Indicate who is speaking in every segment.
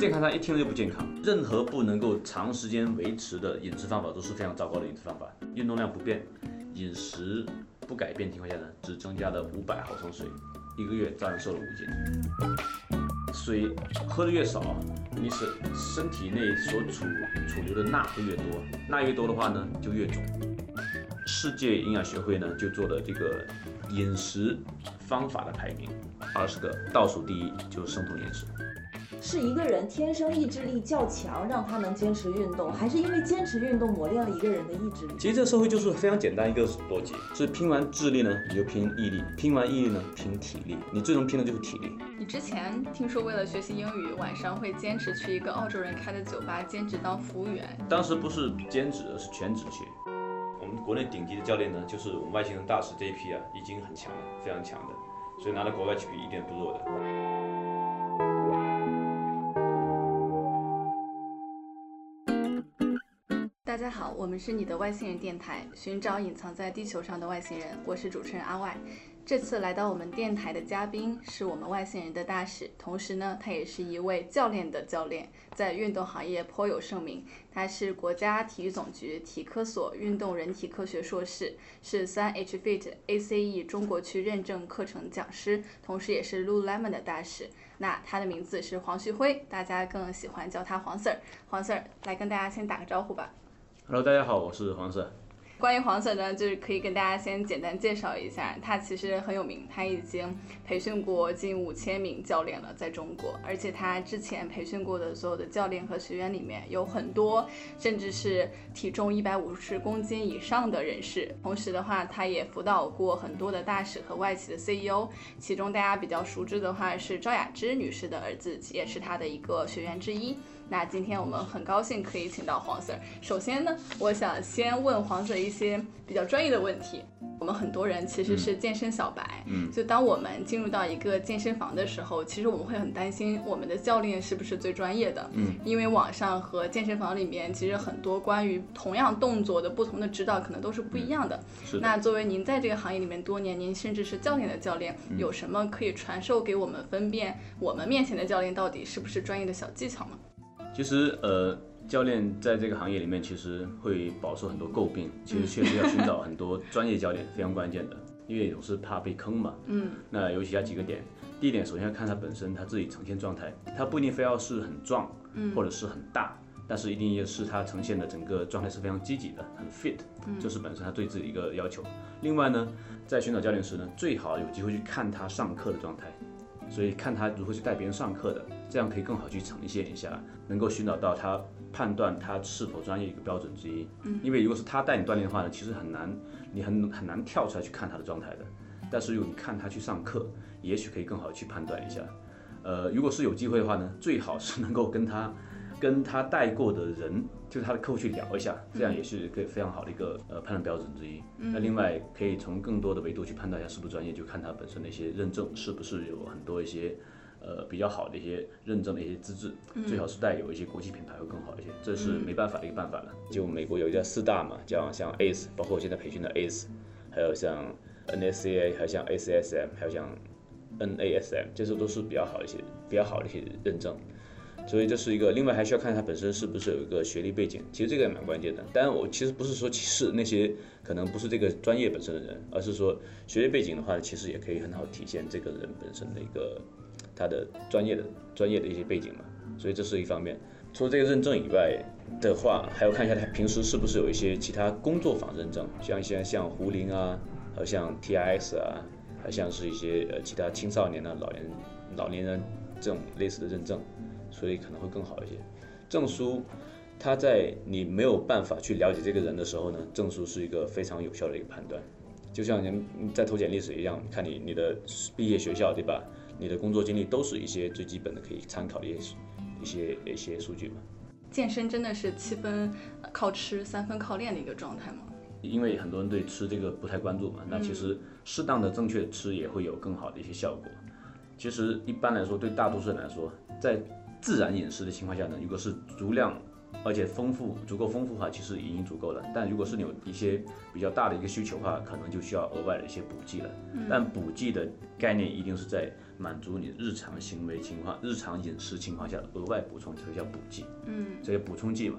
Speaker 1: 健康餐一听就不健康，任何不能够长时间维持的饮食方法都是非常糟糕的饮食方法。运动量不变，饮食不改变情况下呢，只增加了五百毫升水，一个月照样瘦了五斤。水喝的越少，你是身体内所储储留的钠会越多，钠越多的话呢，就越肿。世界营养学会呢就做了这个饮食方法的排名，二十个倒数第一就是生酮饮食。
Speaker 2: 是一个人天生意志力较强，让他能坚持运动，还是因为坚持运动磨练了一个人的意志力？
Speaker 1: 其实这个社会就是非常简单一个逻辑，是拼完智力呢，你就拼毅力；拼完毅力呢，拼体力。你最终拼的就是体力。
Speaker 3: 你之前听说为了学习英语，晚上会坚持去一个澳洲人开的酒吧兼职当服务员？
Speaker 1: 当时不是兼职，是全职去。我们国内顶级的教练呢，就是我们外星人大使这一批啊，已经很强了，非常强的，所以拿到国外去比一点不弱的。
Speaker 3: 大家好，我们是你的外星人电台，寻找隐藏在地球上的外星人。我是主持人阿外。这次来到我们电台的嘉宾是我们外星人的大使，同时呢，他也是一位教练的教练，在运动行业颇有盛名。他是国家体育总局体科所运动人体科学硕士，是三 H Fit ACE 中国区认证课程讲师，同时也是 Lululemon 的大使。那他的名字是黄旭辉，大家更喜欢叫他黄 Sir。黄 Sir 来跟大家先打个招呼吧。
Speaker 1: Hello，大家好，我是黄 Sir。
Speaker 3: 关于黄 Sir 呢，就是可以跟大家先简单介绍一下，他其实很有名，他已经培训过近五千名教练了，在中国，而且他之前培训过的所有的教练和学员里面，有很多甚至是体重一百五十公斤以上的人士。同时的话，他也辅导过很多的大使和外企的 CEO，其中大家比较熟知的话是赵雅芝女士的儿子，也是他的一个学员之一。那今天我们很高兴可以请到黄 Sir。首先呢，我想先问黄 Sir 一些比较专业的问题。我们很多人其实是健身小白，嗯，就当我们进入到一个健身房的时候，其实我们会很担心我们的教练是不是最专业的，嗯，因为网上和健身房里面其实很多关于同样动作的不同的指导可能都是不一样的。
Speaker 1: 是。
Speaker 3: 那作为您在这个行业里面多年，您甚至是教练的教练，有什么可以传授给我们分辨我们面前的教练到底是不是专业的小技巧吗？
Speaker 1: 其实，呃，教练在这个行业里面，其实会饱受很多诟病。其实确实要寻找很多专业教练非常关键的，因为总是怕被坑嘛。嗯。那有以下几个点：第一点，首先要看他本身他自己呈现状态，他不一定非要是很壮，嗯，或者是很大，但是一定要是他呈现的整个状态是非常积极的，很 fit，这是本身他对自己一个要求。另外呢，在寻找教练时呢，最好有机会去看他上课的状态。所以看他如何去带别人上课的，这样可以更好去呈现一下，能够寻找到他判断他是否专业一个标准之一。嗯，因为如果是他带你锻炼的话呢，其实很难，你很很难跳出来去看他的状态的。但是如果你看他去上课，也许可以更好去判断一下。呃，如果是有机会的话呢，最好是能够跟他。跟他带过的人，就是他的客户去聊一下，这样也是可以非常好的一个呃判断标准之一。那另外可以从更多的维度去判断一下是不是专业，就看他本身的一些认证是不是有很多一些呃比较好的一些认证的一些资质，最好是带有一些国际品牌会更好一些。这是没办法的一个办法了。就美国有一家四大嘛，叫像 ACE，包括我现在培训的 ACE，还有像 NSCA，还有像 ACSM，还有像 NASM，这些都是比较好一些、比较好的一些认证。所以这是一个，另外还需要看他本身是不是有一个学历背景，其实这个也蛮关键的。当然，我其实不是说歧视那些可能不是这个专业本身的人，而是说学历背景的话，其实也可以很好体现这个人本身的一个他的专业的专业的一些背景嘛。所以这是一方面。除了这个认证以外的话，还要看一下他平时是不是有一些其他工作坊认证，像一些像胡林啊，还有像 TIS 啊，还像是一些呃其他青少年啊、老年老年人这种类似的认证。所以可能会更好一些。证书，它在你没有办法去了解这个人的时候呢，证书是一个非常有效的一个判断。就像您在投简历时一样，看你你的毕业学校对吧？你的工作经历都是一些最基本的可以参考的一些一些一些数据嘛。
Speaker 3: 健身真的是七分靠吃，三分靠练的一个状态吗？
Speaker 1: 因为很多人对吃这个不太关注嘛，那其实适当的正确吃也会有更好的一些效果。其实一般来说，对大多数人来说，在自然饮食的情况下呢，如果是足量而且丰富足够丰富的话，其实已经足够了。但如果是你有一些比较大的一个需求的话，可能就需要额外的一些补剂了。但补剂的概念一定是在满足你日常行为情况、日常饮食情况下额外补充，这个叫补剂。
Speaker 3: 嗯，
Speaker 1: 这些补充剂嘛。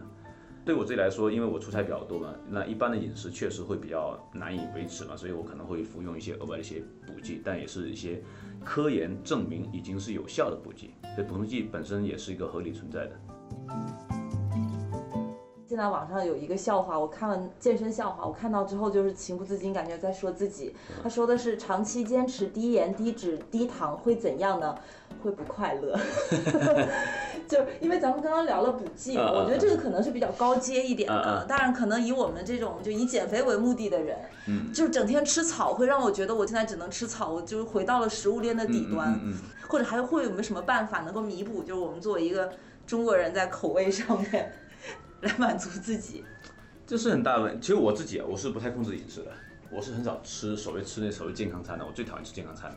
Speaker 1: 对我自己来说，因为我出差比较多嘛，那一般的饮食确实会比较难以维持嘛，所以我可能会服用一些额外的一些补剂，但也是一些科研证明已经是有效的补剂，所以补充剂本身也是一个合理存在的。
Speaker 2: 现在网上有一个笑话，我看了健身笑话，我看到之后就是情不自禁，感觉在说自己。他说的是长期坚持低盐、低脂、低糖会怎样呢？会不快乐。就因为咱们刚刚聊了补剂嘛，我觉得这个可能是比较高阶一点的。当然，可能以我们这种就以减肥为目的的人，就整天吃草，会让我觉得我现在只能吃草，我就回到了食物链的底端。或者还会有没有什么办法能够弥补？就是我们作为一个中国人在口味上面。来满足自己，
Speaker 1: 这是很大的问题。其实我自己啊，我是不太控制饮食的，我是很少吃所谓吃那所谓健康餐的。我最讨厌吃健康餐，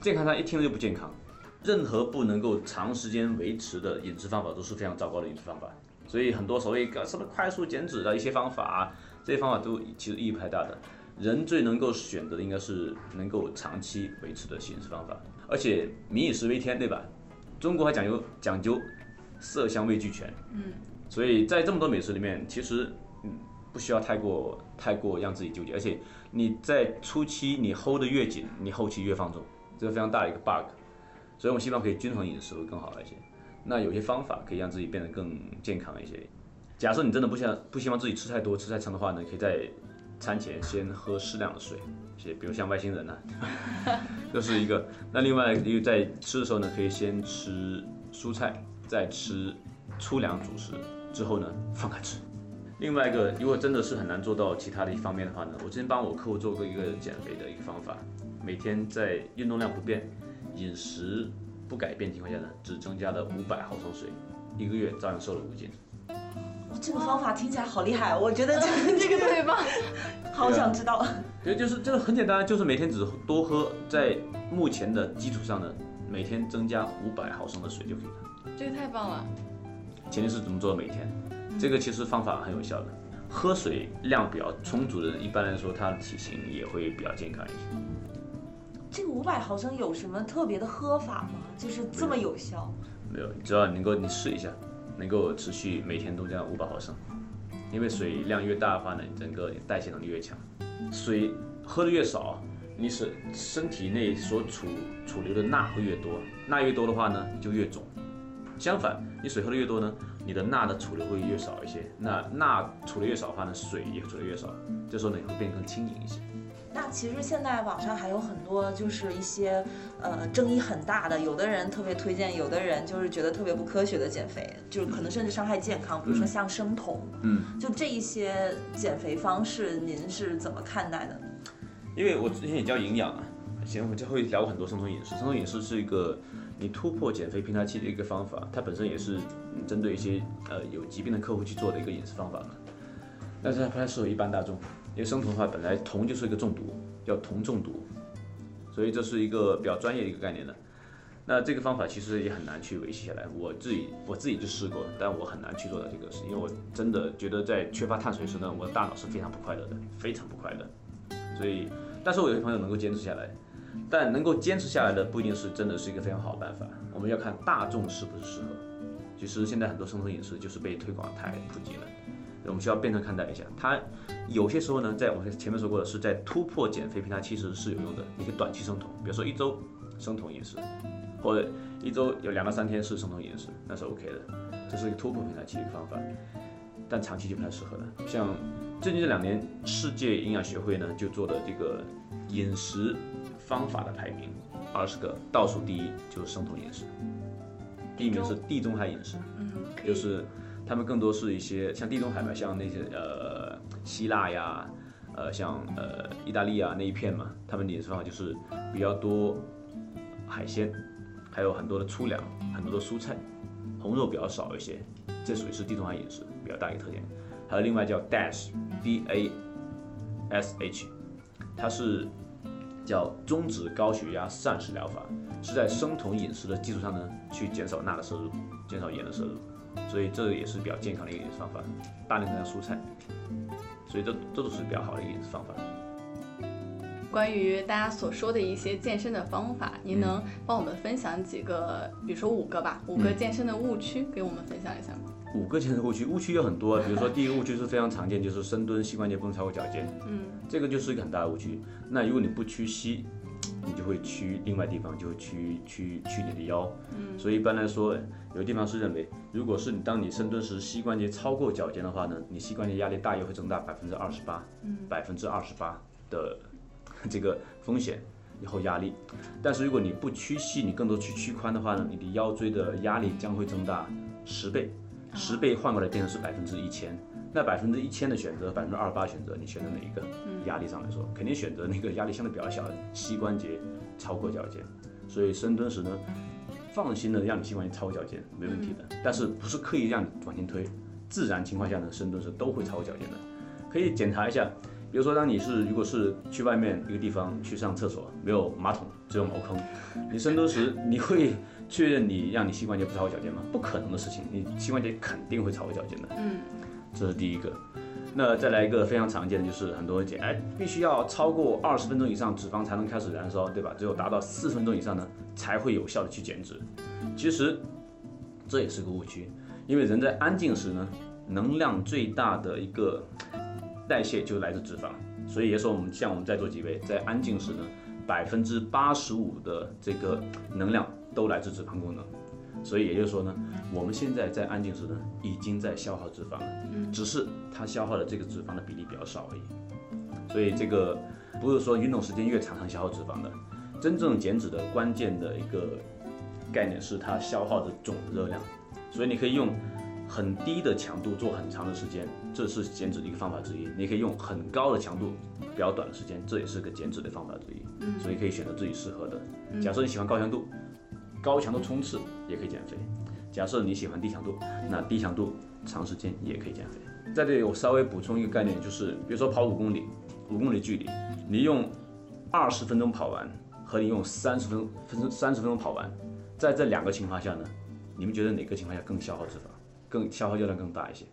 Speaker 1: 健康餐一听就不健康。任何不能够长时间维持的饮食方法都是非常糟糕的饮食方法。所以很多所谓什么快速减脂的一些方法，这些方法都其实意义不太大的。人最能够选择的应该是能够长期维持的饮食方法，而且民以食为天，对吧？中国还讲究讲究色香味俱全，嗯。所以在这么多美食里面，其实嗯不需要太过太过让自己纠结，而且你在初期你 hold 得越紧，你后期越放纵，这是非常大的一个 bug。所以我们希望可以均衡饮食会更好一些。那有些方法可以让自己变得更健康一些。假设你真的不想不希望自己吃太多吃太撑的话呢，可以在餐前先喝适量的水，些比如像外星人呢，这是一个。那另外因为在吃的时候呢，可以先吃蔬菜，再吃粗粮主食。之后呢，放开吃。另外一个，如果真的是很难做到其他的一方面的话呢，我之前帮我客户做过一个减肥的一个方法，每天在运动量不变、饮食不改变情况下呢，只增加了五百毫升水，一个月照样瘦了五斤。
Speaker 2: 这个方法听起来好厉害，我觉得这个 这个特别棒，好想知道。
Speaker 1: 对，就是这个很简单，就是每天只多喝，在目前的基础上呢，每天增加五百毫升的水就可以了。
Speaker 3: 这个太棒了。
Speaker 1: 前提是怎么做每天，这个其实方法很有效的。喝水量比较充足的人，一般来说他的体型也会比较健康一些。
Speaker 2: 这个五百毫升有什么特别的喝法吗？就是这么有效？
Speaker 1: 没有，只要能够你试一下，能够持续每天都这样五百毫升。因为水量越大的话呢，你整个代谢能力越强。水喝的越少，你是身体内所储储留的钠会越多，钠越多的话呢，就越肿。相反，你水喝的越多呢，你的钠的储留会越少一些。那钠储留越少的话呢，水也储留越少，这时候呢也会变得更轻盈一些。
Speaker 2: 那其实现在网上还有很多就是一些呃争议很大的，有的人特别推荐，有的人就是觉得特别不科学的减肥，就是可能甚至伤害健康，比如说像生酮，嗯，就这一些减肥方式，您是怎么看待的？
Speaker 1: 因为我之前也教营养啊，行，我们就会聊过很多生酮饮食，生酮饮食是一个。你突破减肥平台期的一个方法，它本身也是针对一些呃有疾病的客户去做的一个饮食方法嘛。但是它不太适合一般大众，因为生酮的话本来酮就是一个中毒，叫酮中毒，所以这是一个比较专业的一个概念的。那这个方法其实也很难去维系下来，我自己我自己就试过，但我很难去做到这个事，因为我真的觉得在缺乏碳水时呢，我的大脑是非常不快乐的，非常不快乐。所以，但是我有些朋友能够坚持下来。但能够坚持下来的不一定是真的是一个非常好的办法，我们要看大众是不是适合。其实现在很多生酮饮食就是被推广太普及了，我们需要辩证看待一下。它有些时候呢，在我们前面说过的是在突破减肥平台期时是有用的，一个短期生酮，比如说一周生酮饮食，或者一周有两到三天是生酮饮食，那是 OK 的，这是一个突破平台期的方法。但长期就不太适合了。像最近这两年，世界营养学会呢就做的这个饮食。方法的排名，二十个倒数第一就是生酮饮食，第一名是地中海饮食，嗯，就是他们更多是一些像地中海嘛，像那些呃希腊呀，呃像呃意大利啊那一片嘛，他们饮食方法就是比较多海鲜，还有很多的粗粮，很多的蔬菜，红肉比较少一些，这属于是地中海饮食比较大一个特点。还有另外叫 DASH，D A S H，它是。叫终止高血压膳食疗法，是在生酮饮食的基础上呢，去减少钠的摄入，减少盐的摄入。所以这也是比较健康的一个饮食方法，大量增加蔬菜，所以这这都是比较好的一个饮食方法。
Speaker 3: 关于大家所说的一些健身的方法，您能帮我们分享几个，比如说五个吧，五个健身的误区，给我们分享一下吗？
Speaker 1: 五个健身误区，误区有很多，比如说第一个误区是非常常见，就是深蹲膝关节不能超过脚尖，
Speaker 3: 嗯，
Speaker 1: 这个就是一个很大的误区。那如果你不屈膝，你就会屈另外地方，就会屈屈屈你的腰，嗯，所以一般来说，有的地方是认为，如果是你当你深蹲时膝关节超过脚尖的话呢，你膝关节压力大约会增大百分之二十八，嗯，百分之二十八的。这个风险以后压力，但是如果你不屈膝，你更多去屈髋的话呢，你的腰椎的压力将会增大十倍，十倍换过来变成是百分之一千。那百分之一千的选择，百分之二十八选择，你选择哪一个？压力上来说，肯定选择那个压力相对比较小的膝关节超过脚尖。所以深蹲时呢，放心的让你膝关节超过脚尖没问题的，但是不是刻意让你往前推，自然情况下呢，深蹲时都会超过脚尖的，可以检查一下。比如说，当你是如果是去外面一个地方去上厕所，没有马桶，只有茅坑，你深蹲时，你会确认你让你膝关节不超过脚尖吗？不可能的事情，你膝关节肯定会超过脚尖的。
Speaker 3: 嗯，
Speaker 1: 这是第一个。那再来一个非常常见的就是很多人讲，哎，必须要超过二十分钟以上脂肪才能开始燃烧，对吧？只有达到四分钟以上呢，才会有效的去减脂。其实这也是个误区，因为人在安静时呢，能量最大的一个。代谢就来自脂肪，所以也说我们像我们在座几位在安静时呢，百分之八十五的这个能量都来自脂肪功能，所以也就是说呢，我们现在在安静时呢，已经在消耗脂肪了，只是它消耗的这个脂肪的比例比较少而已。所以这个不是说运动时间越长才消耗脂肪的，真正减脂的关键的一个概念是它消耗的总热量，所以你可以用。很低的强度做很长的时间，这是减脂的一个方法之一。你可以用很高的强度比较短的时间，这也是个减脂的方法之一。嗯，所以可以选择自己适合的。假设你喜欢高强度，高强度冲刺也可以减肥。假设你喜欢低强度，那低强度长时间也可以减肥。在这里我稍微补充一个概念，就是比如说跑五公里，五公里距离，你用二十分钟跑完和你用三十分分三十分钟跑完，在这两个情况下呢，你们觉得哪个情况下更消耗脂肪？更消耗热量更大一些，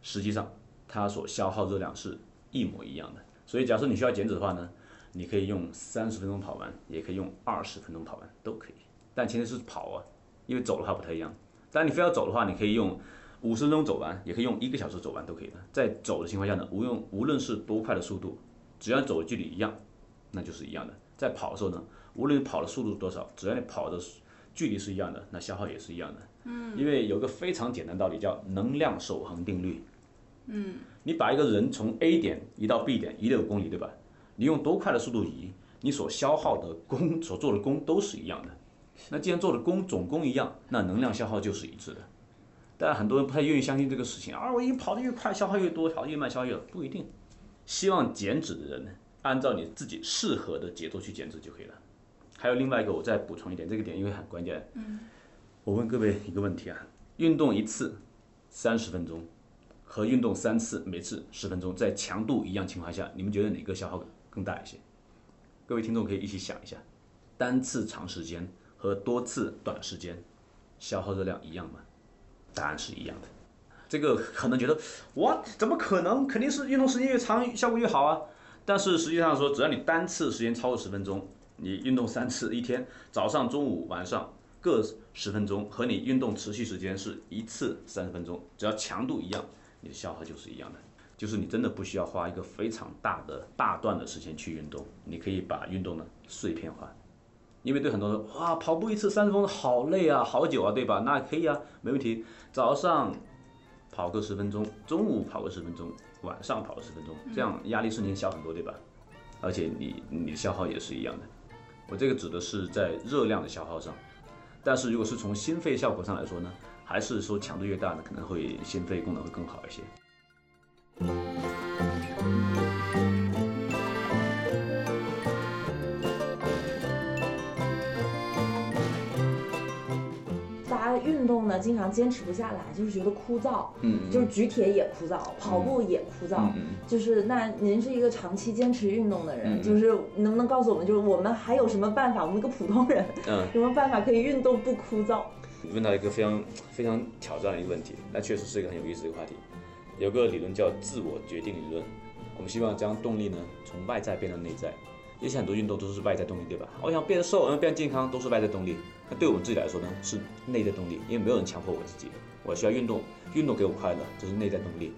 Speaker 1: 实际上它所消耗热量是一模一样的。所以假设你需要减脂的话呢，你可以用三十分钟跑完，也可以用二十分钟跑完，都可以。但前提是跑啊，因为走的话不太一样。但你非要走的话，你可以用五十分钟走完，也可以用一个小时走完都可以的。在走的情况下呢，无论无论是多快的速度，只要走的距离一样，那就是一样的。在跑的时候呢，无论你跑的速度多少，只要你跑的距离是一样的，那消耗也是一样的。嗯，因为有个非常简单道理叫能量守恒定律。
Speaker 3: 嗯，
Speaker 1: 你把一个人从 A 点移到 B 点，移了五公里，对吧？你用多快的速度移，你所消耗的功、所做的功都是一样的。那既然做的功总功一样，那能量消耗就是一致的。但很多人不太愿意相信这个事情啊！我已经跑得越快，消耗越多；跑得越慢，消耗越不一定。希望减脂的人呢，按照你自己适合的节奏去减脂就可以了。还有另外一个，我再补充一点，这个点因为很关键。
Speaker 3: 嗯。
Speaker 1: 我问各位一个问题啊：运动一次三十分钟，和运动三次每次十分钟，在强度一样情况下，你们觉得哪个消耗更大一些？各位听众可以一起想一下，单次长时间和多次短时间，消耗热量一样吗？答案是一样的。这个可能觉得我怎么可能？肯定是运动时间越长效果越好啊！但是实际上说，只要你单次时间超过十分钟，你运动三次一天，早上、中午、晚上。各十分钟和你运动持续时间是一次三十分钟，只要强度一样，你的消耗就是一样的。就是你真的不需要花一个非常大的大段的时间去运动，你可以把运动呢碎片化。因为对很多人，哇，跑步一次三十分钟好累啊，好久啊，对吧？那可以啊，没问题。早上跑个十分钟，中午跑个十分钟，晚上跑个十分钟，这样压力瞬间小很多，对吧？而且你你消耗也是一样的。我这个指的是在热量的消耗上。但是如果是从心肺效果上来说呢，还是说强度越大呢，可能会心肺功能会更好一些。
Speaker 2: 动呢，经常坚持不下来，就是觉得枯燥，
Speaker 1: 嗯，
Speaker 2: 就是举铁也枯燥，跑步也枯燥，嗯就是那您是一个长期坚持运动的人，就是能不能告诉我们，就是我们还有什么办法？我们一个普通人，
Speaker 1: 嗯，
Speaker 2: 有什么办法可以运动不枯燥？
Speaker 1: 你问到一个非常非常挑战的一个问题，那确实是一个很有意思的一个话题。有个理论叫自我决定理论，我们希望将动力呢从外在变成内在。因为很多运动都是外在动力，对吧？我想变瘦，我想变健康，都是外在动力。那对我们自己来说呢，是内在动力，因为没有人强迫我自己，我需要运动，运动给我快乐，这是内在动力。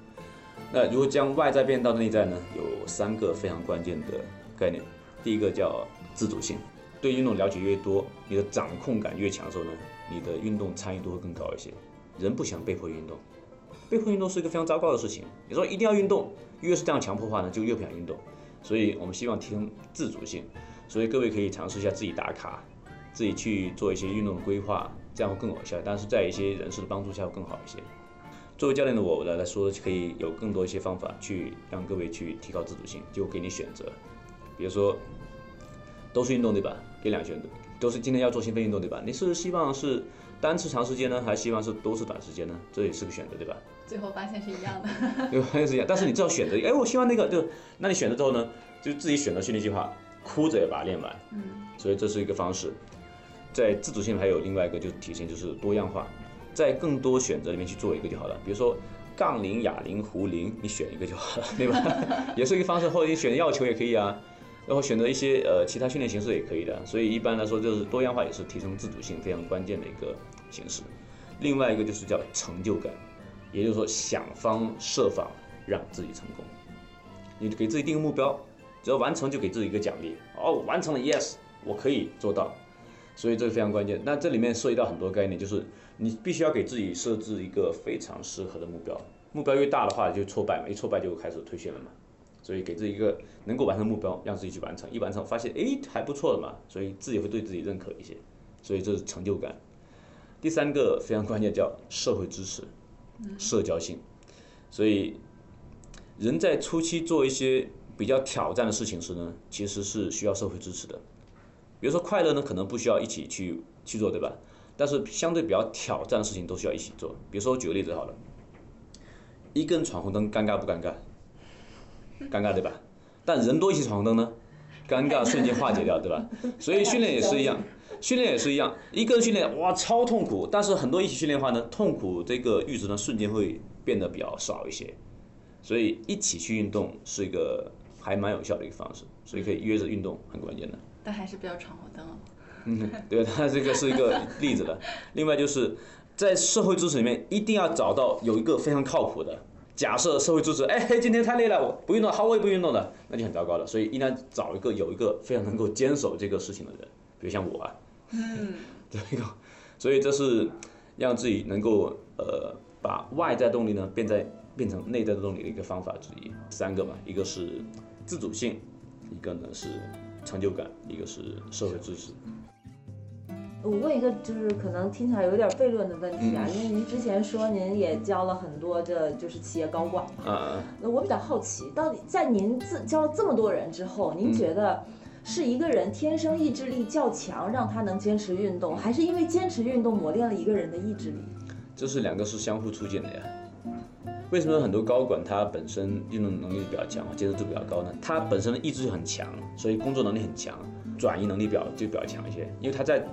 Speaker 1: 那如果将外在变到内在呢？有三个非常关键的概念。第一个叫自主性，对运动了解越多，你的掌控感越强的时候呢，你的运动参与度会更高一些。人不想被迫运动，被迫运动是一个非常糟糕的事情。你说一定要运动，越是这样强迫的话呢，就越不想运动。所以我们希望提升自主性，所以各位可以尝试一下自己打卡，自己去做一些运动规划，这样会更有效。但是在一些人士的帮助下会更好一些。作为教练的我来来说，可以有更多一些方法去让各位去提高自主性，就给你选择。比如说，都是运动对吧？给两选择，都是今天要做心肺运动对吧？你是希望是单次长时间呢，还是希望是多次短时间呢？这也是个选择对吧？
Speaker 3: 最后发现是一样的，
Speaker 1: 对，发现是一样。但是你至少选择，哎，我希望那个就，那你选择之后呢，就自己选择训练计划，哭着也把它练完。嗯，所以这是一个方式。在自主性还有另外一个就是体现就是多样化。在更多选择里面去做一个就好了，比如说杠铃、哑铃、壶铃，你选一个就好了，对吧？也是一个方式，或者你选药球也可以啊，然后选择一些呃其他训练形式也可以的。所以一般来说，就是多样化也是提升自主性非常关键的一个形式。另外一个就是叫成就感，也就是说想方设法让自己成功。你给自己定个目标，只要完成就给自己一个奖励。哦，完成了，yes，我可以做到。所以这个非常关键。那这里面涉及到很多概念，就是。你必须要给自己设置一个非常适合的目标，目标越大的话就挫败嘛，一挫败就开始退却了嘛。所以给自己一个能够完成目标，让自己去完成，一完成发现哎还不错的嘛，所以自己会对自己认可一些，所以这是成就感。第三个非常关键叫社会支持，社交性。所以人在初期做一些比较挑战的事情时呢，其实是需要社会支持的。比如说快乐呢，可能不需要一起去去做，对吧？但是相对比较挑战的事情都需要一起做。比如说，我举个例子好了，一个人闯红灯，尴尬不尴尬？尴尬对吧？但人多一起闯红灯呢，尴尬瞬间化解掉，对吧？所以训练也是一样，训练也是一样，一个人训练哇超痛苦，但是很多一起训练的话呢，痛苦这个阈值呢瞬间会变得比较少一些。所以一起去运动是一个还蛮有效的一个方式，所以可以约着运动很关键的。
Speaker 3: 但还是不要闯红灯哦。
Speaker 1: 嗯，对，他这个是一个例子的。另外就是在社会支持里面，一定要找到有一个非常靠谱的。假设社会支持，哎，今天太累了，我不运动，好，我也不运动的，那就很糟糕了。所以应该找一个有一个非常能够坚守这个事情的人，比如像我啊，嗯，这个，所以这是让自己能够呃把外在动力呢变在变成内在的动力的一个方法之一。三个吧，一个是自主性，一个呢是成就感，一个是社会支持。
Speaker 2: 我问一个，就是可能听起来有点悖论的问题啊，因为您之前说您也教了很多的，就是企业高管嘛。那我比较好奇，到底在您自教了这么多人之后，您觉得是一个人天生意志力较强，让他能坚持运动，还是因为坚持运动磨练了一个人的意志力？
Speaker 1: 这是两个是相互促进的呀。为什么很多高管他本身运动能力比较强，坚持度比较高呢？他本身的意志很强，所以工作能力很强，转移能力比较就比较强一些，因为他在。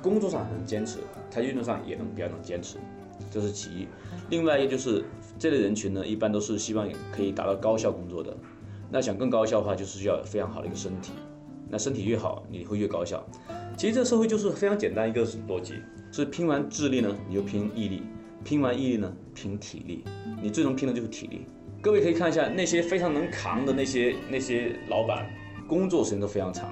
Speaker 1: 工作上能坚持，他运动上也能比较能坚持，这是其一。另外一个就是这类人群呢，一般都是希望可以达到高效工作的。那想更高效的话，就是需要非常好的一个身体。那身体越好，你会越高效。其实这个社会就是非常简单一个逻辑，是拼完智力呢，你就拼毅力；拼完毅力呢，拼体力。你最终拼的就是体力。各位可以看一下那些非常能扛的那些那些老板，工作时间都非常长，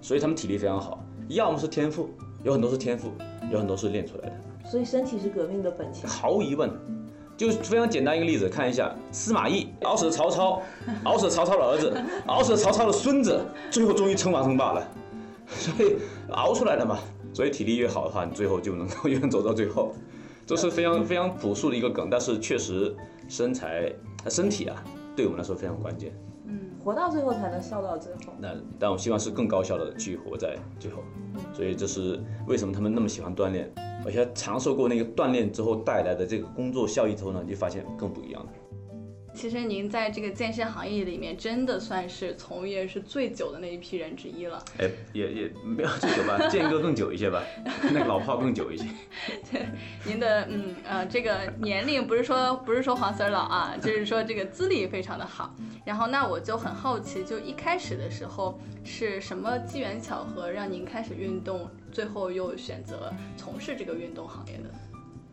Speaker 1: 所以他们体力非常好。要么是天赋。有很多是天赋，有很多是练出来的，
Speaker 2: 所以身体是革命的本钱，
Speaker 1: 毫无疑问。就非常简单一个例子，看一下司马懿熬死了曹操，熬死了曹操的儿子，熬死了曹操的孙子，最后终于称王称霸了，所以熬出来的嘛。所以体力越好的话，你最后就能够越能走到最后，这是非常非常朴素的一个梗，但是确实身材、身体啊，对我们来说非常关键。
Speaker 2: 活到最后才能笑到最后。那
Speaker 1: 但我希望是更高效的去活在最后，所以这是为什么他们那么喜欢锻炼，而且尝受过那个锻炼之后带来的这个工作效益之后呢，就发现更不一样了。
Speaker 3: 其实您在这个健身行业里面，真的算是从业是最久的那一批人之一了。
Speaker 1: 哎，也也没有最久吧，健哥更久一些吧，那个老炮更久一些。
Speaker 3: 对，您的嗯呃这个年龄不是说不是说黄 Sir 老啊，就是说这个资历非常的好。然后那我就很好奇，就一开始的时候是什么机缘巧合让您开始运动，最后又选择从事这个运动行业的？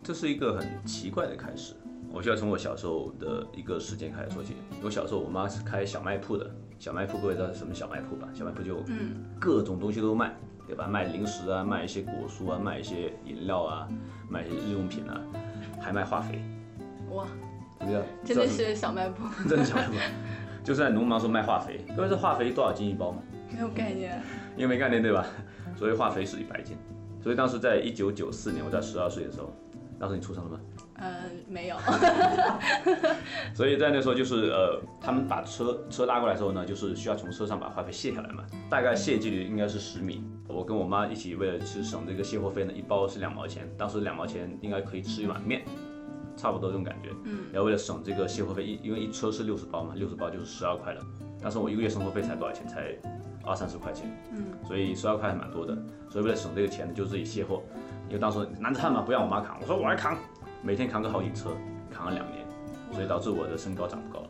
Speaker 1: 这是一个很奇怪的开始。我需要从我小时候的一个事件开始说起。我小时候，我妈是开小卖铺的，小卖铺各位知道是什么小卖铺吧？小卖铺就各种东西都卖，对吧？卖零食啊，卖一些果蔬啊，卖一些饮料啊，卖一些日用品啊，还卖化肥。
Speaker 3: 哇，
Speaker 1: 怎么样？
Speaker 3: 真的是小卖部，
Speaker 1: 真的小卖部，就是在农忙时候卖化肥。各位，这化肥多少斤一包吗？
Speaker 3: 没有概念。
Speaker 1: 因为没概念对吧？所以化肥是一百斤。所以当时在一九九四年，我在十二岁的时候，当时你出生了吗？
Speaker 3: 嗯，没有。
Speaker 1: 所以在那时候就是呃，他们把车车拉过来之后呢，就是需要从车上把化肥卸下来嘛，大概卸距离应该是十米。我跟我妈一起为了去省这个卸货费呢，一包是两毛钱，当时两毛钱应该可以吃一碗面，差不多这种感觉。嗯。然后为了省这个卸货费，一因为一车是六十包嘛，六十包就是十二块了。当时我一个月生活费才多少钱？才二三十块钱。嗯。所以十二块还蛮多的。所以为了省这个钱呢，就自己卸货。因为当时男子汉嘛，不让我妈扛，我说我来扛。每天扛个好几车，扛了两年，所以导致我的身高长不高
Speaker 3: 了。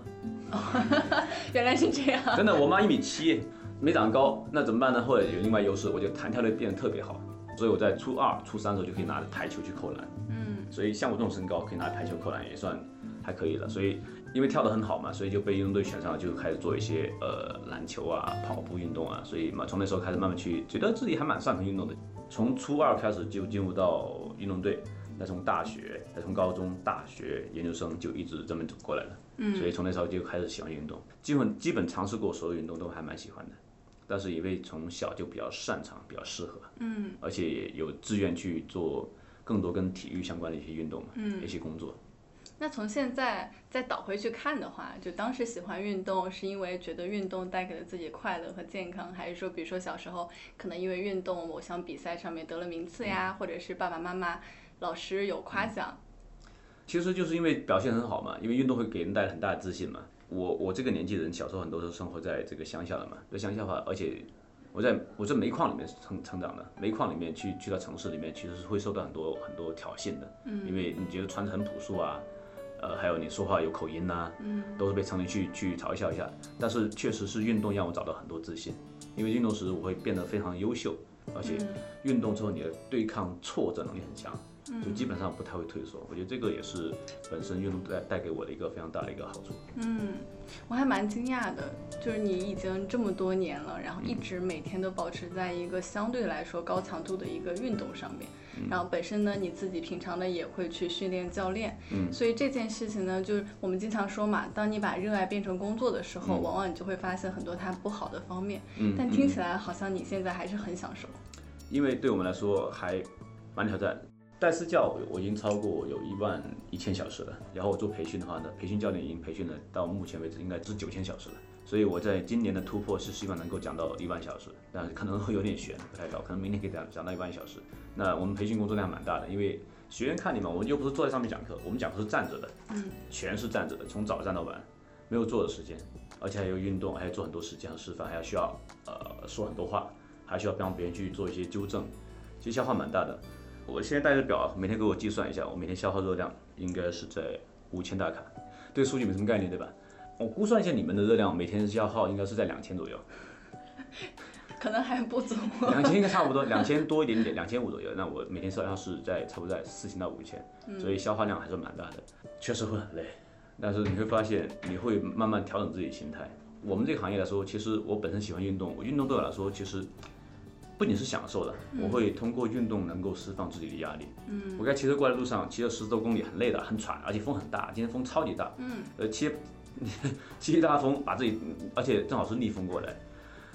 Speaker 3: 原来是这样。
Speaker 1: 真的，我妈一米七，没长高，那怎么办呢？后来有另外优势，我就弹跳力变得特别好，所以我在初二、初三的时候就可以拿着排球去扣篮。嗯。所以像我这种身高，可以拿排球扣篮也算还可以了。所以因为跳得很好嘛，所以就被运动队选上了，就开始做一些呃篮球啊、跑步运动啊。所以嘛，从那时候开始慢慢去觉得自己还蛮擅长运动的。从初二开始就进入到运动队。再从大学，再从高中、大学、研究生就一直这么走过来了。嗯，所以从那时候就开始喜欢运动，基本基本尝试过所有运动都还蛮喜欢的。但是因为从小就比较擅长，比较适合，嗯，而且也有志愿去做更多跟体育相关的一些运动嘛，嗯，一些工作。
Speaker 3: 那从现在再倒回去看的话，就当时喜欢运动是因为觉得运动带给了自己快乐和健康，还是说比如说小时候可能因为运动某项比赛上面得了名次呀，或者是爸爸妈妈。老师有夸奖，
Speaker 1: 其实就是因为表现很好嘛，因为运动会给人带来很大的自信嘛。我我这个年纪的人，小时候很多都生活在这个乡下的嘛，在乡下话，而且我在我在煤矿里面成成长的，煤矿里面去去到城市里面，其实是会受到很多很多挑衅的，嗯，因为你觉得穿着很朴素啊，呃，还有你说话有口音呐，嗯，都是被常年去去嘲笑一下。但是确实是运动让我找到很多自信，因为运动时我会变得非常优秀，而且运动之后你的对抗挫折能力很强。就基本上不太会退缩，我觉得这个也是本身运动带带给我的一个非常大的一个好处。
Speaker 3: 嗯，我还蛮惊讶的，就是你已经这么多年了，然后一直每天都保持在一个相对来说高强度的一个运动上面，然后本身呢你自己平常呢也会去训练教练，嗯，所以这件事情呢，就是我们经常说嘛，当你把热爱变成工作的时候，往往你就会发现很多它不好的方面。嗯，但听起来好像你现在还是很享受。
Speaker 1: 因为对我们来说还蛮挑战。代私教我已经超过有一万一千小时了，然后我做培训的话呢，培训教练已经培训了到目前为止应该是九千小时了，所以我在今年的突破是希望能够讲到一万小时，但可能会有点悬，不太高，可能明年可以讲讲到一万小时。那我们培训工作量蛮大的，因为学员看你们，我们又不是坐在上面讲课，我们讲课是站着的，嗯，全是站着的，从早站到晚，没有坐的时间，而且还有运动，还要做很多实践和示范，还要需要呃说很多话，还需要帮别人去做一些纠正，其实消耗蛮大的。我现在带着表，每天给我计算一下，我每天消耗热量应该是在五千大卡。对数据没什么概念，对吧？我估算一下你们的热量，每天消耗应该是在两千左右，
Speaker 3: 可能还不足。
Speaker 1: 两千应该差不多，两千多一点点，两千五左右。那我每天消耗是在差不多在四千到五千，所以消耗量还是蛮大的，确实会很累。但是你会发现，你会慢慢调整自己心态。我们这个行业来说，其实我本身喜欢运动，我运动对我来说其实。不仅是享受的，我会通过运动能够释放自己的压力。嗯，我刚骑车过来路上，骑了十多公里，很累的，很喘，而且风很大，今天风超级大。嗯，呃，骑 骑大风，把自己，而且正好是逆风过来。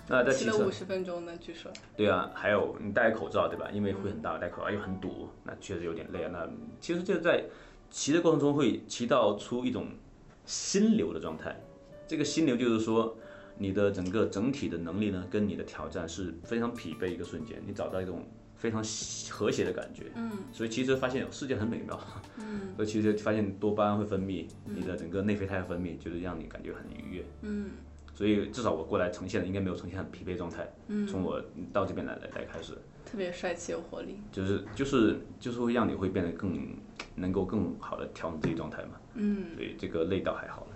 Speaker 1: 那在骑
Speaker 3: 了五十分钟呢，据说。
Speaker 1: 对啊，还有你戴口罩对吧？因为会很大，戴口罩又很堵，那确实有点累啊。那其实就在骑的过程中会骑到出一种心流的状态，这个心流就是说。你的整个整体的能力呢，跟你的挑战是非常匹配一个瞬间，你找到一种非常和谐的感觉。嗯，所以其实发现世界很美妙。嗯，所以其实发现多巴胺会分泌，你的整个内啡肽分泌，就是让你感觉很愉悦。嗯，所以至少我过来呈现的应该没有呈现很疲惫状态。嗯，从我到这边来来来开始。
Speaker 3: 特别帅气有活力。
Speaker 1: 就是就是就是会让你会变得更能够更好的调整自己状态嘛。
Speaker 3: 嗯，
Speaker 1: 所以这个累倒还好了。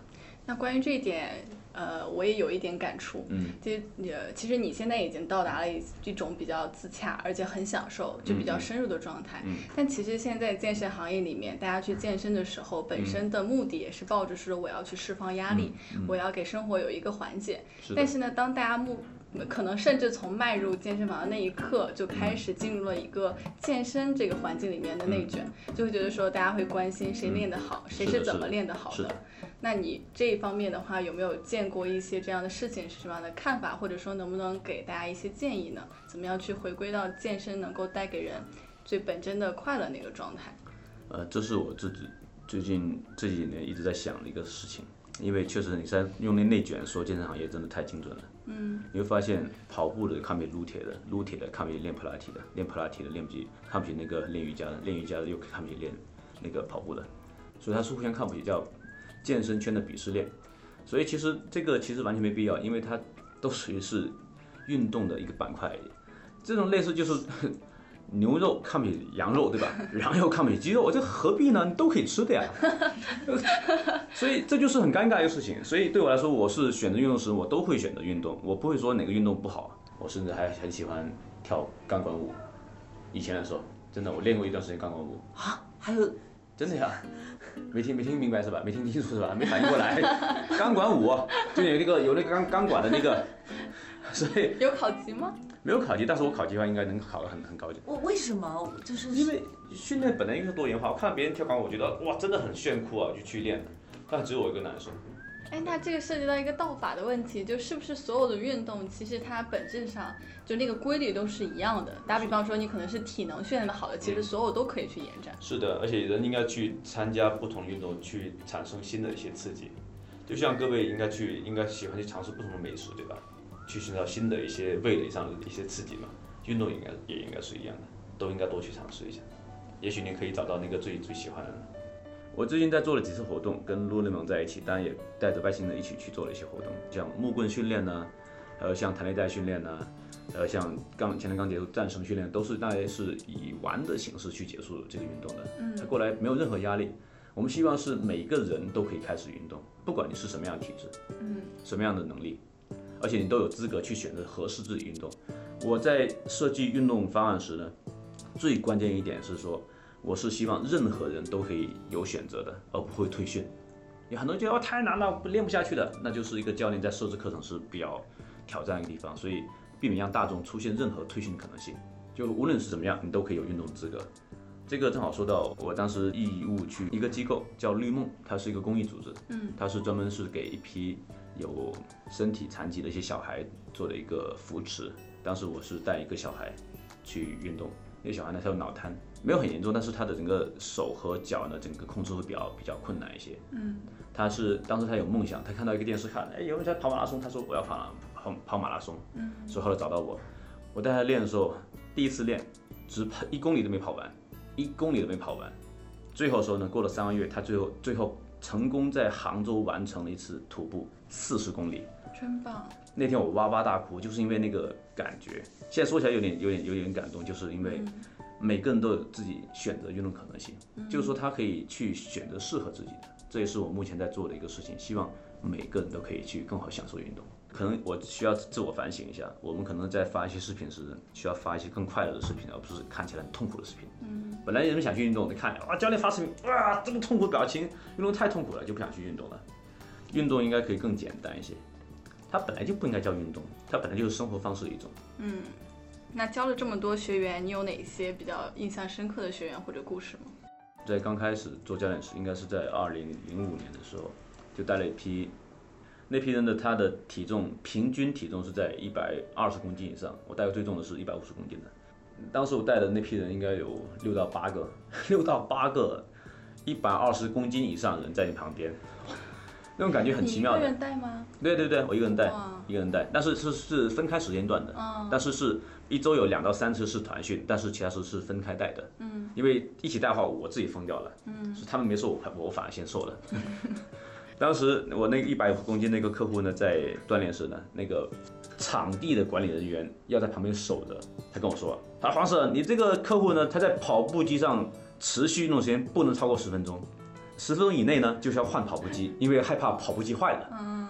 Speaker 3: 那关于这一点，呃，我也有一点感触。
Speaker 1: 嗯，
Speaker 3: 其实呃，其实你现在已经到达了一一种比较自洽，而且很享受，就比较深入的状态。
Speaker 1: 嗯
Speaker 3: 但其实现在健身行业里面，大家去健身的时候，本身的目的也是抱着说我要去释放压力，我要给生活有一个缓解。
Speaker 1: 嗯是
Speaker 3: 但是呢，当大家目可能甚至从迈入健身房的那一刻就开始进入了一个健身这个环境里面的内卷，就会觉得说大家会关心谁练得好，谁
Speaker 1: 嗯是
Speaker 3: 怎么练得好的。那你这一方面的话，有没有见过一些这样的事情？是什么样的看法，或者说能不能给大家一些建议呢？怎么样去回归到健身能够带给人最本真的快乐那个状态？
Speaker 1: 呃，这是我自己最近这几年一直在想的一个事情，因为确实你在用那内卷说健身行业真的太精准了。嗯，你会发现跑步的看不起撸铁的，撸铁的看不起练普拉提的，练普拉提的练不起看不起那个练瑜伽的，练瑜伽的又看不起练那个跑步的，所以它是互相看不起，叫健身圈的鄙视链。所以其实这个其实完全没必要，因为它都属于是运动的一个板块。这种类似就是 牛肉抗比羊肉，对吧？羊肉抗比鸡肉，这何必呢？你都可以吃的呀。所以这就是很尴尬的一个事情。所以对我来说，我是选择运动时，我都会选择运动，我不会说哪个运动不好。我甚至还很喜欢跳钢管舞，以前的时候，真的我练过一段时间钢管舞，
Speaker 2: 啊，还有
Speaker 1: 真的呀。没听没听明白是吧？没听清楚是吧？没反应过来。钢管舞就有那个有那个钢钢管的那个，所以
Speaker 3: 有考级吗？
Speaker 1: 没有考级，但是我考级的话应该能考得很很高级。
Speaker 2: 我为什么就是
Speaker 1: 因为训练本来就是多元化，我看别人跳钢管，我觉得哇，真的很炫酷啊，就去练。但只有我一个男生，
Speaker 3: 哎，那这个涉及到一个道法的问题，就是不是所有的运动其实它本质上就那个规律都是一样的？打比方说，你可能是体能训练的好的，其实所有都可以去延展。
Speaker 1: 是的，而且人应该去参加不同运动，去产生新的一些刺激。就像各位应该去，应该喜欢去尝试不同的美食，对吧？去寻找新的一些味蕾上的一些刺激嘛。运动应该也应该是一样的，都应该多去尝试一下。也许你可以找到那个最最喜欢的。我最近在做了几次活动，跟陆内蒙在一起，当然也带着外星人一起去做了一些活动，像木棍训练呢，还有像弹力带训练呢，还有像钢前面刚结束战绳训练，都是大概是以玩的形式去结束这个运动的。嗯，他过来没有任何压力。我们希望是每个人都可以开始运动，不管你是什么样的体质，嗯，什么样的能力，而且你都有资格去选择合适自己运动。我在设计运动方案时呢，最关键一点是说，我是希望任何人都可以有选择的，而不会退训。有很多人觉得哦太难了，练不下去的，那就是一个教练在设置课程是比较挑战的一个地方，所以避免让大众出现任何退训的可能性。就无论是怎么样，你都可以有运动资格。这个正好说到我当时义务去一个机构叫绿梦，它是一个公益组织，嗯，它是专门是给一批有身体残疾的一些小孩做的一个扶持。当时我是带一个小孩去运动，那个小孩呢他有脑瘫，没有很严重，但是他的整个手和脚呢整个控制会比较比较困难一些。嗯，他是当时他有梦想，他看到一个电视看，哎有人在跑马拉松，他说我要跑跑跑马拉松，嗯，所以后来找到我，我带他练的时候，第一次练只跑一公里都没跑完，一公里都没跑完，最后的时候呢，过了三个月，他最后最后成功在杭州完成了一次徒步四十公里。
Speaker 3: 真棒！
Speaker 1: 那天我哇哇大哭，就是因为那个感觉。现在说起来有点有点有点感动，就是因为每个人都有自己选择运动可能性，就是说他可以去选择适合自己的，这也是我目前在做的一个事情。希望每个人都可以去更好享受运动。可能我需要自我反省一下，我们可能在发一些视频时，需要发一些更快乐的视频，而不是看起来很痛苦的视频。嗯，本来人们想去运动，你看啊，教练发视频，哇，这么痛苦表情，运动太痛苦了，就不想去运动了。运动应该可以更简单一些。它本来就不应该叫运动，它本来就是生活方式的一种。
Speaker 3: 那教了这么多学员，你有哪些比较印象深刻的学员或者故事吗？
Speaker 1: 在刚开始做教练时，应该是在二零零五年的时候，就带了一批，那批人的他的体重平均体重是在一百二十公斤以上，我带过最重的是一百五十公斤的。当时我带的那批人应该有六到八个，六到八个一百二十公斤以上人在你旁边，那种感觉很奇妙的。
Speaker 3: 你一个人带吗？
Speaker 1: 对对对，我一个人带，一个人带，但是是是分开时间段的，但是是一周有两到三次是团训，但是其他时候是分开带的，嗯，因为一起带的话我自己疯掉了，嗯，是他们没瘦，我我反而先瘦了，当时我那个一百公斤那个客户呢，在锻炼时呢，那个场地的管理人员要在旁边守着。他跟我说：“他说黄 Sir，你这个客户呢，他在跑步机上持续运动时间不能超过十分钟，十分钟以内呢就是要换跑步机，因为害怕跑步机坏了，嗯，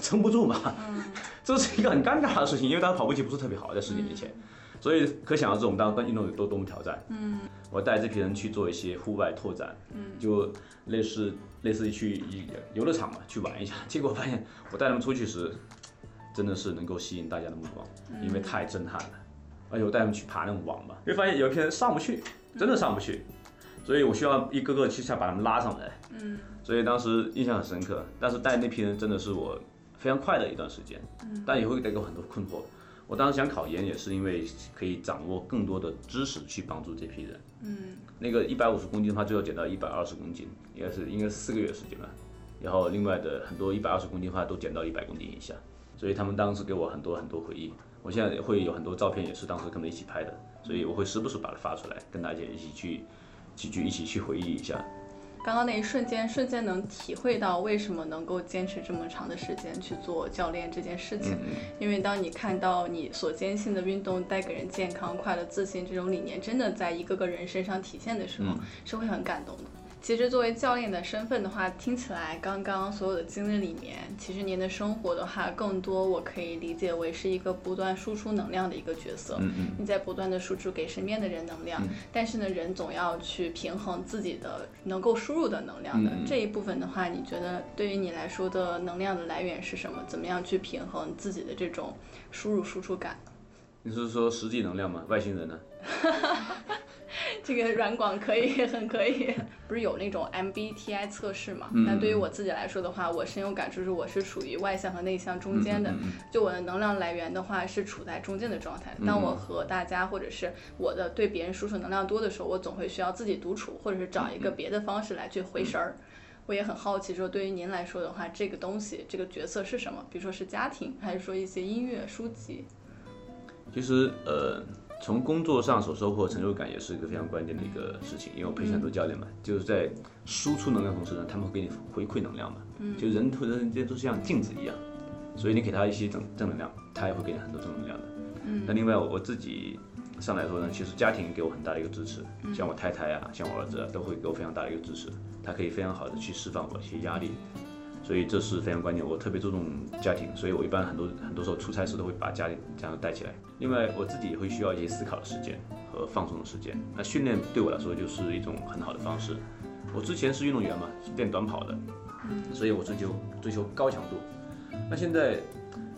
Speaker 1: 撑不住嘛。这是一个很尴尬的事情，因为当时跑步机不是特别好，在十几年前，所以可想而知我们当时运动有多多么挑战。嗯，我带这批人去做一些户外拓展，嗯，就类似。类似于去游乐场嘛，去玩一下。结果发现我带他们出去时，真的是能够吸引大家的目光，因为太震撼了。而且我带他们去爬那种网嘛，会发现有一批人上不去，真的上不去。所以我需要一个个去想把他们拉上来。嗯。所以当时印象很深刻。但是带那批人真的是我非常快的一段时间，但也会带给我很多困惑。我当时想考研，也是因为可以掌握更多的知识去帮助这批人。嗯，那个一百五十公斤的话，最后减到一百二十公斤，应该是应该是四个月时间吧。然后另外的很多一百二十公斤的话，都减到一百公斤以下。所以他们当时给我很多很多回忆。我现在会有很多照片，也是当时跟他们一起拍的。所以我会时不时把它发出来，跟大家一起去，去去一起去回忆一下。
Speaker 3: 刚刚那一瞬间，瞬间能体会到为什么能够坚持这么长的时间去做教练这件事情。因为当你看到你所坚信的运动带给人健康、快乐、自信这种理念，真的在一个个人身上体现的时候，是会很感动的。其实作为教练的身份的话，听起来刚刚所有的经历里面，其实您的生活的话，更多我可以理解为是一个不断输出能量的一个角色。嗯嗯。你在不断的输出给身边的人能量，但是呢，人总要去平衡自己的能够输入的能量的这一部分的话，你觉得对于你来说的能量的来源是什么？怎么样去平衡自己的这种输入输出感？
Speaker 1: 你是说实际能量吗？外星人呢？
Speaker 3: 这个软广可以 很可以，不是有那种 MBTI 测试嘛？那对于我自己来说的话，我深有感触，是我是处于外向和内向中间的。就我的能量来源的话，是处在中间的状态。当我和大家或者是我的对别人输出能量多的时候，我总会需要自己独处，或者是找一个别的方式来去回神儿。我也很好奇，说对于您来说的话，这个东西这个角色是什么？比如说是家庭，还是说一些音乐书籍？
Speaker 1: 其实呃。从工作上所收获成就感也是一个非常关键的一个事情，因为我培训很多教练嘛，就是在输出能量同时呢，他们会给你回馈能量嘛，就人和人之间都是像镜子一样，所以你给他一些正正能量，他也会给你很多正能量的。那另外我自己上来说呢，其实家庭给我很大的一个支持，像我太太啊，像我儿子啊，都会给我非常大的一个支持，他可以非常好的去释放我一些压力。所以这是非常关键，我特别注重家庭，所以我一般很多很多时候出差时都会把家里这样带起来。另外，我自己也会需要一些思考的时间和放松的时间。那训练对我来说就是一种很好的方式。我之前是运动员嘛，是练短跑的，所以我追求追求高强度。那现在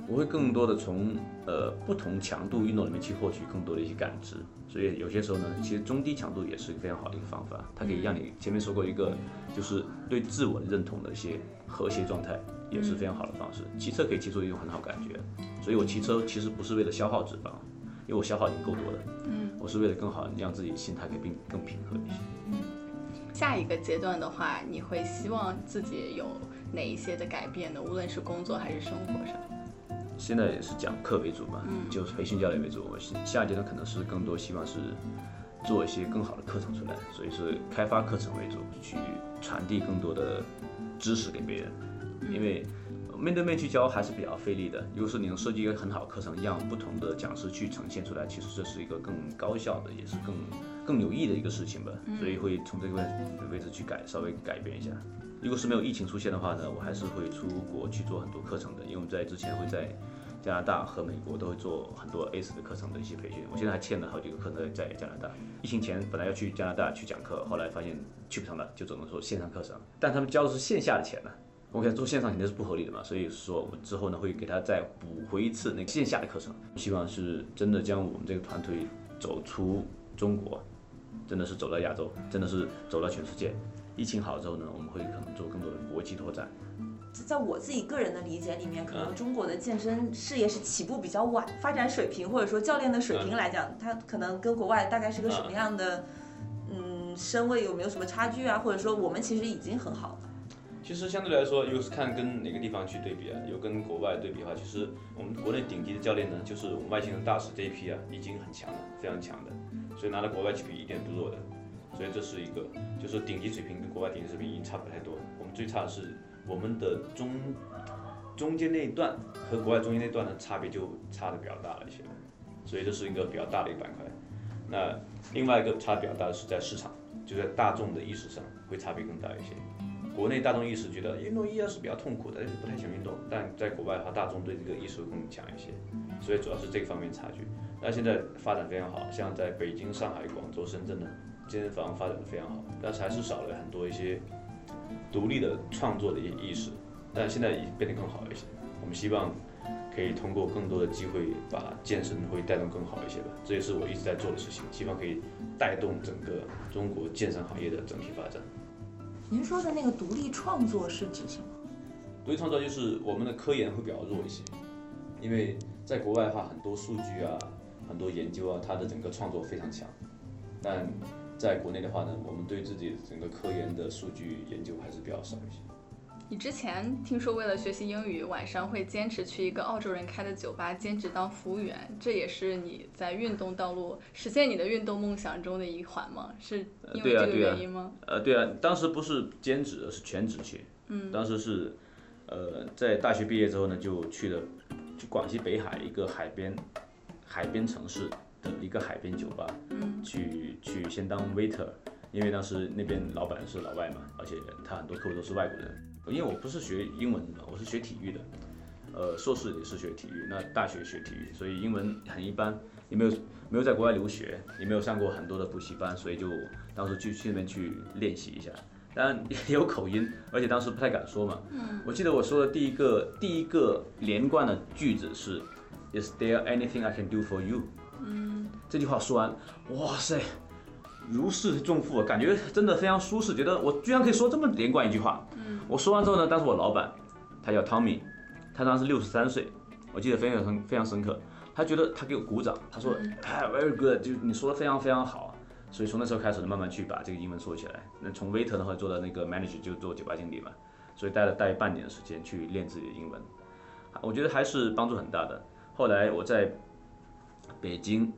Speaker 1: 我会更多的从呃不同强度运动里面去获取更多的一些感知。所以有些时候呢，其实中低强度也是非常好的一个方法，它可以让你前面说过一个就是对自我的认同的一些。和谐状态也是非常好的方式。骑车可以骑出一种很好感觉，所以我骑车其实不是为了消耗脂肪，因为我消耗已经够多了。嗯，我是为了更好让自己心态可以更更平和一些。
Speaker 3: 嗯，下一个阶段的话，你会希望自己有哪一些的改变呢？无论是工作还是生活上。
Speaker 1: 现在也是讲课为主嘛，就是培训教练为主。我下一阶段可能是更多希望是做一些更好的课程出来，所以是开发课程为主，去传递更多的。知识给别人，因为面对面去教还是比较费力的。如果说你能设计一个很好的课程，让不同的讲师去呈现出来，其实这是一个更高效的，也是更更有益的一个事情吧。所以会从这个位置去改，稍微改变一下。如果是没有疫情出现的话呢，我还是会出国去做很多课程的，因为我们在之前会在加拿大和美国都会做很多 ACE 的课程的一些培训。我现在还欠了好几个课程在加拿大。疫情前本来要去加拿大去讲课，后来发现。去不成了，就只能说线上课程，但他们交的是线下的钱呢。我给他做线上肯定是不合理的嘛，所以说我之后呢会给他再补回一次那个线下的课程，希望是真的将我们这个团队走出中国，真的是走到亚洲，真的是走到全世界。疫情好之后呢，我们会可能做更多的国际拓展。
Speaker 2: 在我自己个人的理解里面，可能中国的健身事业是起步比较晚，发展水平或者说教练的水平来讲，它可能跟国外大概是个什么样的？嗯身位有没有什么差距啊？或者说我们其实已经很好了。
Speaker 1: 其实相对来说，又是看跟哪个地方去对比啊？有跟国外对比的话，其实我们国内顶级的教练呢，就是我们外星人大使这一批啊，已经很强了，非常强的，所以拿到国外去比一点不弱的。所以这是一个，就是顶级水平跟国外顶级水平已经差不太多。我们最差的是我们的中中间那一段和国外中间那段的差别就差的比较大了一些，所以这是一个比较大的一个板块。那另外一个差比较大的是在市场，就在大众的意识上会差别更大一些。国内大众意识觉得运动依然是比较痛苦的，不太喜欢运动，但在国外的话，大众对这个意识更强一些，所以主要是这方面差距。那现在发展非常好，像在北京、上海、广州、深圳的健身房发展的非常好，但是还是少了很多一些独立的创作的一些意识，但现在已经变得更好一些。我们希望可以通过更多的机会把健身会带动更好一些吧，这也是我一直在做的事情，希望可以带动整个中国健身行业的整体发展。
Speaker 2: 您说的那个独立创作是指什么？
Speaker 1: 独立创作就是我们的科研会比较弱一些，因为在国外的话，很多数据啊、很多研究啊，它的整个创作非常强。但在国内的话呢，我们对自己整个科研的数据研究还是比较少一些。
Speaker 3: 你之前听说为了学习英语，晚上会坚持去一个澳洲人开的酒吧兼职当服务员，这也是你在运动道路实现你的运动梦想中的一环吗？是因为这个原因吗？
Speaker 1: 呃，对啊，当时不是兼职，是全职去。嗯。当时是，呃，在大学毕业之后呢，就去了，去广西北海一个海边，海边城市的一个海边酒吧。嗯。去去先当 waiter，因为当时那边老板是老外嘛，而且他很多客户都是外国人。因为我不是学英文的嘛，我是学体育的，呃，硕士也是学体育，那大学学体育，所以英文很一般，也没有没有在国外留学，也没有上过很多的补习班，所以就当时去去那边去练习一下，当然也有口音，而且当时不太敢说嘛。嗯。我记得我说的第一个第一个连贯的句子是，Is there anything I can do for you？嗯。这句话说完，哇塞，如释重负，感觉真的非常舒适，觉得我居然可以说这么连贯一句话。嗯我说完之后呢，当时我老板，他叫 Tommy，他当时六十三岁，我记得非常很非常深刻。他觉得他给我鼓掌，他说，哎，very good，就你说的非常非常好。所以从那时候开始呢，慢慢去把这个英文说起来。那从 waiter 的话做到那个 manager 就做酒吧经理嘛，所以待了待半年的时间去练自己的英文，我觉得还是帮助很大的。后来我在北京，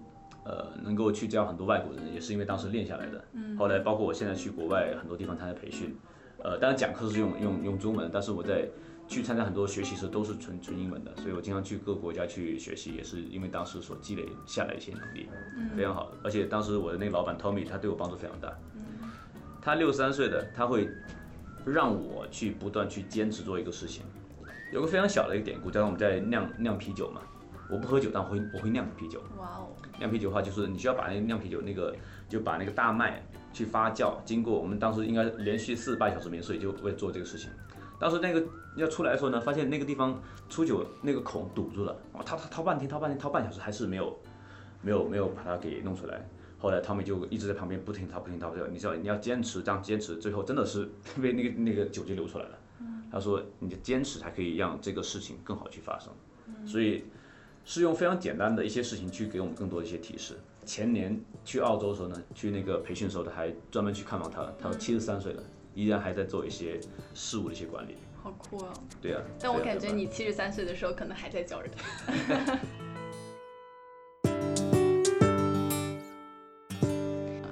Speaker 1: 呃，能够去教很多外国人，也是因为当时练下来的。后来包括我现在去国外很多地方参加培训。呃，当然讲课是用用用中文，但是我在去参加很多学习时都是纯纯英文的，所以我经常去各个国家去学习，也是因为当时所积累下来一些能力，非常好。而且当时我的那个老板 Tommy 他对我帮助非常大，他六十三岁的，他会让我去不断去坚持做一个事情。有个非常小的一个典故，在我们在酿酿啤酒嘛，我不喝酒，但我会我会酿啤酒。哇哦！酿啤酒的话，就是你需要把那个酿啤酒那个就把那个大麦。去发酵，经过我们当时应该连续四十八小时没睡，就为做这个事情。当时那个要出来的时候呢，发现那个地方出酒那个孔堵住了，哦，掏掏掏半天，掏半天，掏半小时还是没有，没有没有把它给弄出来。后来他们就一直在旁边不停掏不停掏，你知道你要坚持这样坚持，最后真的是被那个那个酒就流出来了。他说你的坚持才可以让这个事情更好去发生，所以是用非常简单的一些事情去给我们更多的一些提示。前年去澳洲的时候呢，去那个培训的时候，他还专门去看望他。他说七十三岁了，依然还在做一些事务的一些管理。
Speaker 3: 好酷啊！
Speaker 1: 对啊。
Speaker 3: 但我感觉你七十三岁的时候可能还在教人。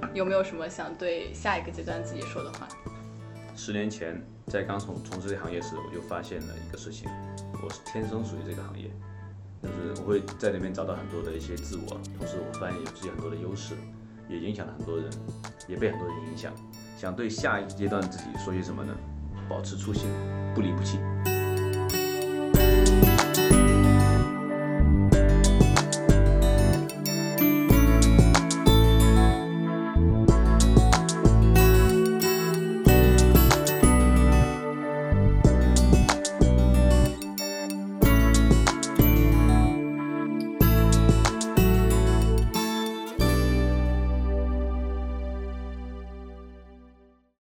Speaker 3: 有没有什么想对下一个阶段自己说的话？
Speaker 1: 十年前在刚从从事这行业时，我就发现了一个事情，我是天生属于这个行业。就是我会在里面找到很多的一些自我，同时我发现有自己很多的优势，也影响了很多人，也被很多人影响。想对下一阶段自己说些什么呢？保持初心，不离不弃。